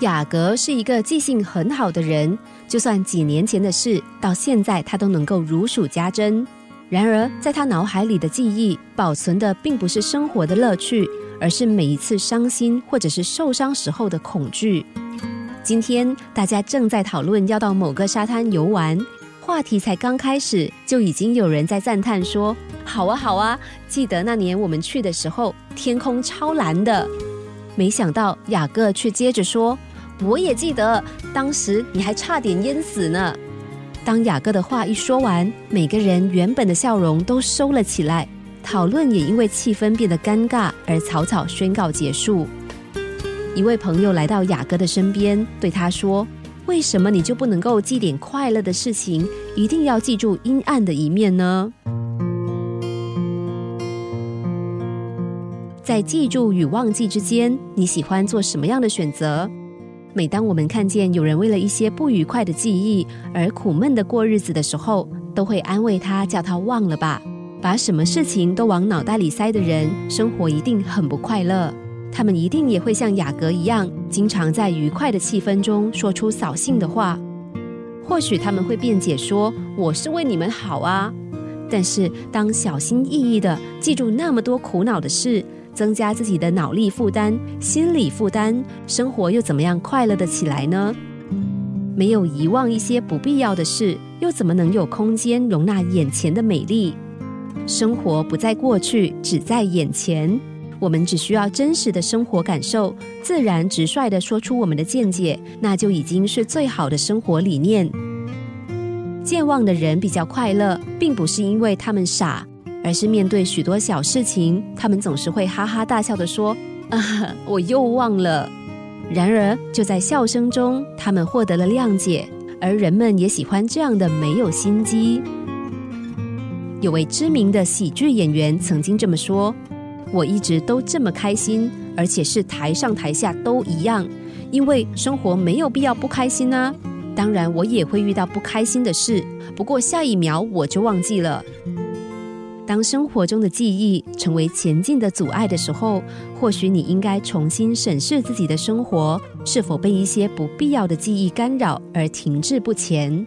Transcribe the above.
雅各是一个记性很好的人，就算几年前的事，到现在他都能够如数家珍。然而，在他脑海里的记忆保存的并不是生活的乐趣，而是每一次伤心或者是受伤时候的恐惧。今天大家正在讨论要到某个沙滩游玩，话题才刚开始，就已经有人在赞叹说：“好啊，好啊！记得那年我们去的时候，天空超蓝的。”没想到雅各却接着说。我也记得，当时你还差点淹死呢。当雅各的话一说完，每个人原本的笑容都收了起来，讨论也因为气氛变得尴尬而草草宣告结束。一位朋友来到雅各的身边，对他说：“为什么你就不能够记点快乐的事情，一定要记住阴暗的一面呢？”在记住与忘记之间，你喜欢做什么样的选择？每当我们看见有人为了一些不愉快的记忆而苦闷的过日子的时候，都会安慰他，叫他忘了吧。把什么事情都往脑袋里塞的人，生活一定很不快乐。他们一定也会像雅各一样，经常在愉快的气氛中说出扫兴的话。或许他们会辩解说：“我是为你们好啊。”但是当小心翼翼的记住那么多苦恼的事。增加自己的脑力负担、心理负担，生活又怎么样快乐的起来呢？没有遗忘一些不必要的事，又怎么能有空间容纳眼前的美丽？生活不在过去，只在眼前。我们只需要真实的生活感受，自然直率的说出我们的见解，那就已经是最好的生活理念。健忘的人比较快乐，并不是因为他们傻。而是面对许多小事情，他们总是会哈哈大笑的说：“啊，我又忘了。”然而，就在笑声中，他们获得了谅解，而人们也喜欢这样的没有心机。有位知名的喜剧演员曾经这么说：“我一直都这么开心，而且是台上台下都一样，因为生活没有必要不开心啊。当然，我也会遇到不开心的事，不过下一秒我就忘记了。”当生活中的记忆成为前进的阻碍的时候，或许你应该重新审视自己的生活是否被一些不必要的记忆干扰而停滞不前。